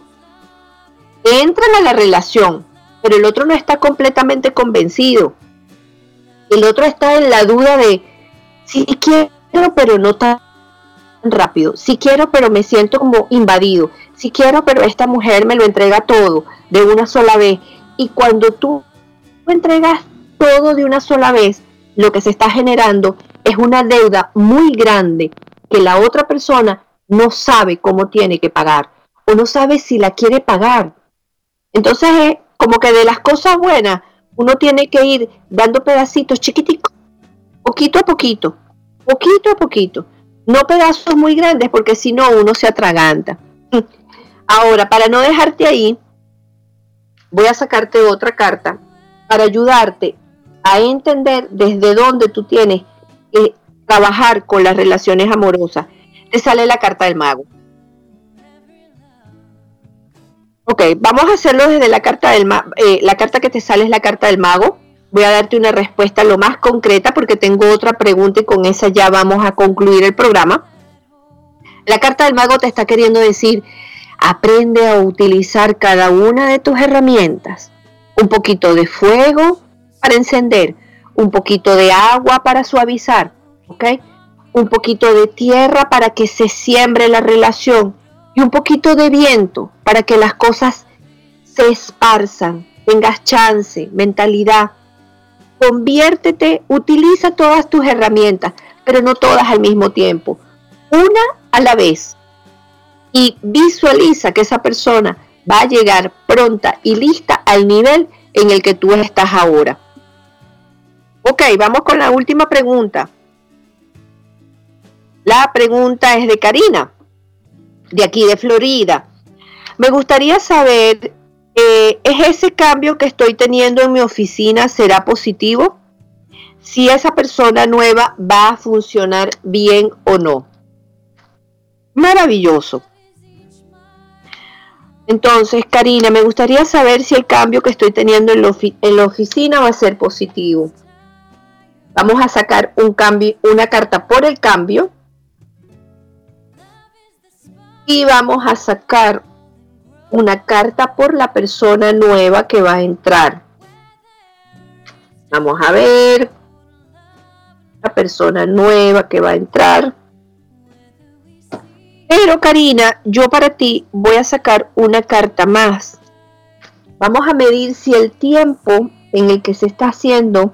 Entran a la relación, pero el otro no está completamente convencido. El otro está en la duda de, si quiero, pero no tan rápido. Si quiero, pero me siento como invadido. Si quiero, pero esta mujer me lo entrega todo de una sola vez. Y cuando tú entregas todo de una sola vez, lo que se está generando es una deuda muy grande que la otra persona no sabe cómo tiene que pagar o no sabe si la quiere pagar. Entonces es como que de las cosas buenas uno tiene que ir dando pedacitos chiquiticos, poquito a poquito, poquito a poquito no pedazos muy grandes porque si no uno se atraganta. Ahora, para no dejarte ahí, voy a sacarte otra carta para ayudarte a entender desde dónde tú tienes que trabajar con las relaciones amorosas. Te sale la carta del mago. Ok, vamos a hacerlo desde la carta del mago. Eh, la carta que te sale es la carta del mago voy a darte una respuesta lo más concreta porque tengo otra pregunta y con esa ya vamos a concluir el programa. La carta del mago te está queriendo decir, aprende a utilizar cada una de tus herramientas. Un poquito de fuego para encender, un poquito de agua para suavizar. Un poquito de tierra para que se siembre la relación y un poquito de viento para que las cosas se esparzan, tengas chance, mentalidad conviértete, utiliza todas tus herramientas, pero no todas al mismo tiempo, una a la vez. Y visualiza que esa persona va a llegar pronta y lista al nivel en el que tú estás ahora. Ok, vamos con la última pregunta. La pregunta es de Karina, de aquí de Florida. Me gustaría saber eh, ¿es ese cambio que estoy teniendo en mi oficina será positivo? Si esa persona nueva va a funcionar bien o no. Maravilloso. Entonces, Karina, me gustaría saber si el cambio que estoy teniendo en, en la oficina va a ser positivo. Vamos a sacar un cambio, una carta por el cambio. Y vamos a sacar una carta por la persona nueva que va a entrar. Vamos a ver la persona nueva que va a entrar. Pero Karina, yo para ti voy a sacar una carta más. Vamos a medir si el tiempo en el que se está haciendo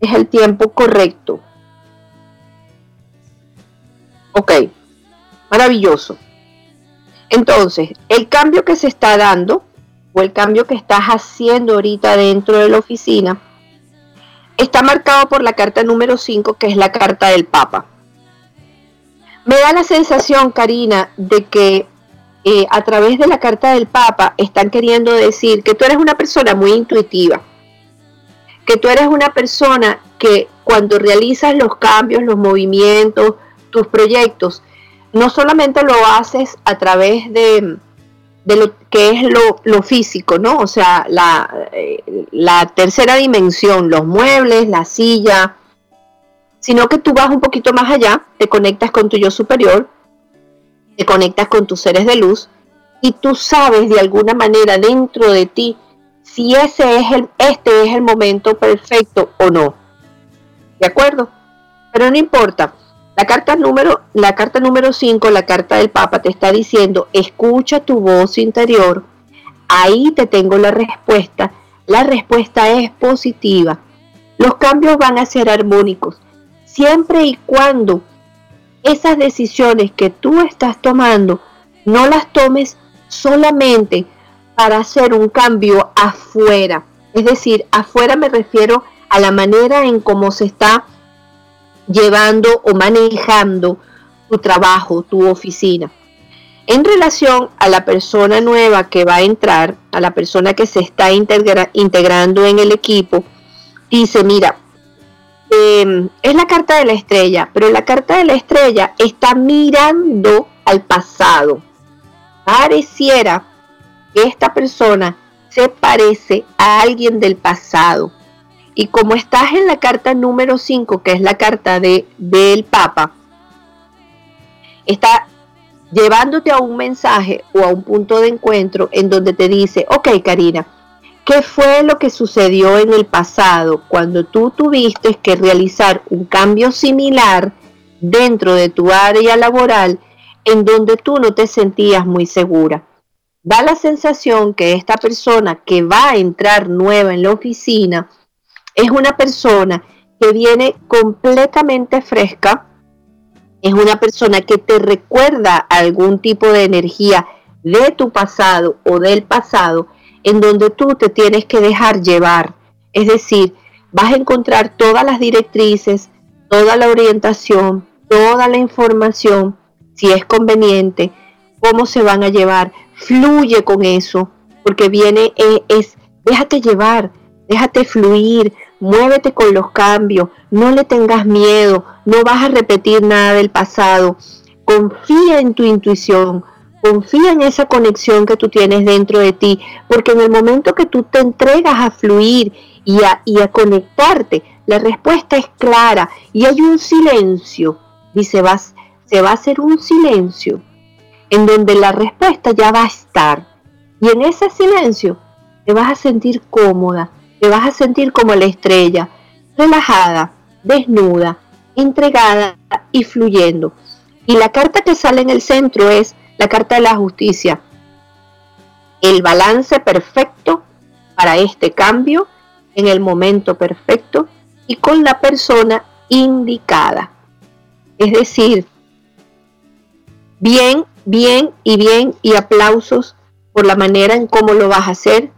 es el tiempo correcto. Ok, maravilloso. Entonces, el cambio que se está dando o el cambio que estás haciendo ahorita dentro de la oficina está marcado por la carta número 5, que es la carta del Papa. Me da la sensación, Karina, de que eh, a través de la carta del Papa están queriendo decir que tú eres una persona muy intuitiva, que tú eres una persona que cuando realizas los cambios, los movimientos, tus proyectos, no solamente lo haces a través de, lo que es lo, físico, ¿no? O sea, la, eh, la tercera dimensión, los muebles, la silla, sino que tú vas un poquito más allá, te conectas con tu yo superior, te conectas con tus seres de luz y tú sabes de alguna manera dentro de ti si ese es el, este es el momento perfecto o no. ¿De acuerdo? Pero no importa. La carta número, la carta número 5, la carta del Papa, te está diciendo, escucha tu voz interior. Ahí te tengo la respuesta. La respuesta es positiva. Los cambios van a ser armónicos siempre y cuando esas decisiones que tú estás tomando no las tomes solamente para hacer un cambio afuera. Es decir, afuera me refiero a la manera en cómo se está llevando o manejando tu trabajo, tu oficina. En relación a la persona nueva que va a entrar, a la persona que se está integrando en el equipo, dice, mira, Em, es la carta de la estrella, pero la carta de la estrella está mirando al pasado. Pareciera que esta persona se parece a alguien del pasado. Y como estás en la carta número 5, que es la carta de, del Papa, está llevándote a un mensaje o a un punto de encuentro en donde te dice, ok Karina, ¿Qué fue lo que sucedió en el pasado cuando tú tuviste que realizar un cambio similar dentro de tu área laboral en donde tú no te sentías muy segura? Da la sensación que esta persona que va a entrar nueva en la oficina es una persona que viene completamente fresca, es una persona que te recuerda algún tipo de energía de tu pasado o del pasado en donde tú te tienes que dejar llevar. Es decir, vas a encontrar todas las directrices, toda la orientación, toda la información, si es conveniente, cómo se van a llevar. Fluye con eso, porque viene eh, es, déjate llevar, déjate fluir, muévete con los cambios, no le tengas miedo, no vas a repetir nada del pasado. Confía en tu intuición, Confía en esa conexión que tú tienes dentro de ti, porque en el momento que tú te entregas a fluir y a, y a conectarte, la respuesta es clara y hay un silencio, dice, vas, se va a hacer un silencio en donde la respuesta ya va a estar. Y en ese silencio te vas a sentir cómoda, te vas a sentir como la estrella, relajada, desnuda, entregada y fluyendo. Y la carta que sale en el centro es la carta de la justicia, el balance perfecto para este cambio en el momento perfecto y con la persona indicada. Es decir, bien, bien y bien y aplausos por la manera en cómo lo vas a hacer.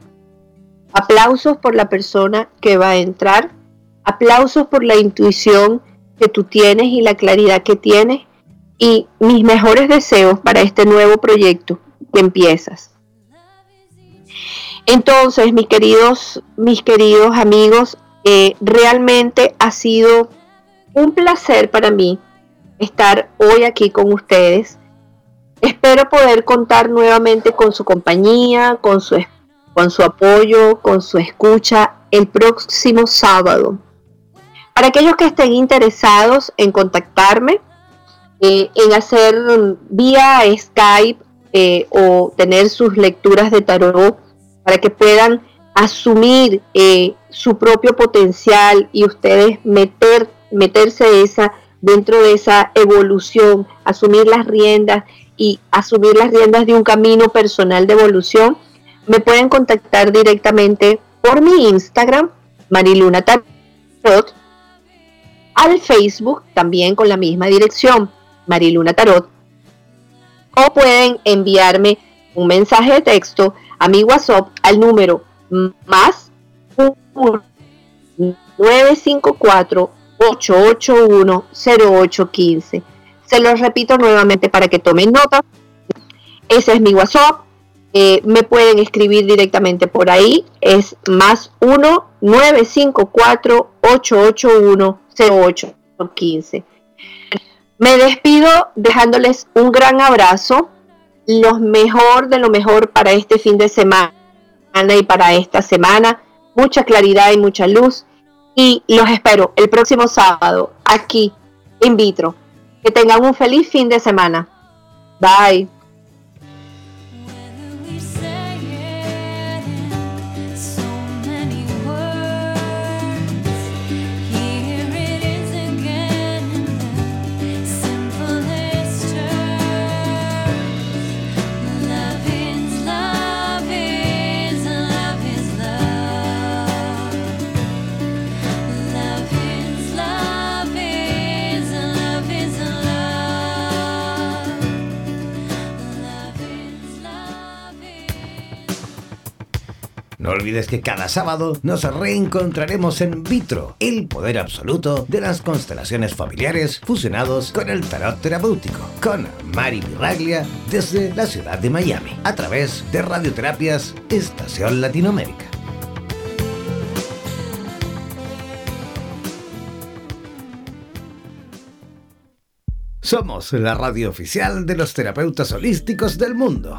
Aplausos por la persona que va a entrar. Aplausos por la intuición que tú tienes y la claridad que tienes y mis mejores deseos para este nuevo proyecto que empiezas. Entonces, mis queridos, mis queridos amigos, eh, realmente ha sido un placer para mí estar hoy aquí con ustedes. Espero poder contar nuevamente con su compañía, con su, con su apoyo, con su escucha el próximo sábado. Para aquellos que estén interesados en contactarme, eh, en hacer vía Skype eh, o tener sus lecturas de tarot para que puedan asumir eh, su propio potencial y ustedes meter, meterse esa, dentro de esa evolución, asumir las riendas y asumir las riendas de un camino personal de evolución, me pueden contactar directamente por mi Instagram, Mariluna Tarot, al Facebook también con la misma dirección, Mariluna Tarot, o pueden enviarme un mensaje de texto a mi WhatsApp al número más 954 881 0815. Se los repito nuevamente para que tomen nota. Ese es mi WhatsApp. Eh, me pueden escribir directamente por ahí. Es más 1 954 881 0815. Me despido dejándoles un gran abrazo, lo mejor de lo mejor para este fin de semana y para esta semana. Mucha claridad y mucha luz. Y los espero el próximo sábado aquí in vitro. Que tengan un feliz fin de semana. Bye. No olvides que cada sábado nos reencontraremos en Vitro, el poder absoluto de las constelaciones familiares fusionados con el tarot terapéutico, con Mari Miraglia desde la ciudad de Miami, a través de Radioterapias Estación Latinoamérica. Somos la radio oficial de los terapeutas holísticos del mundo.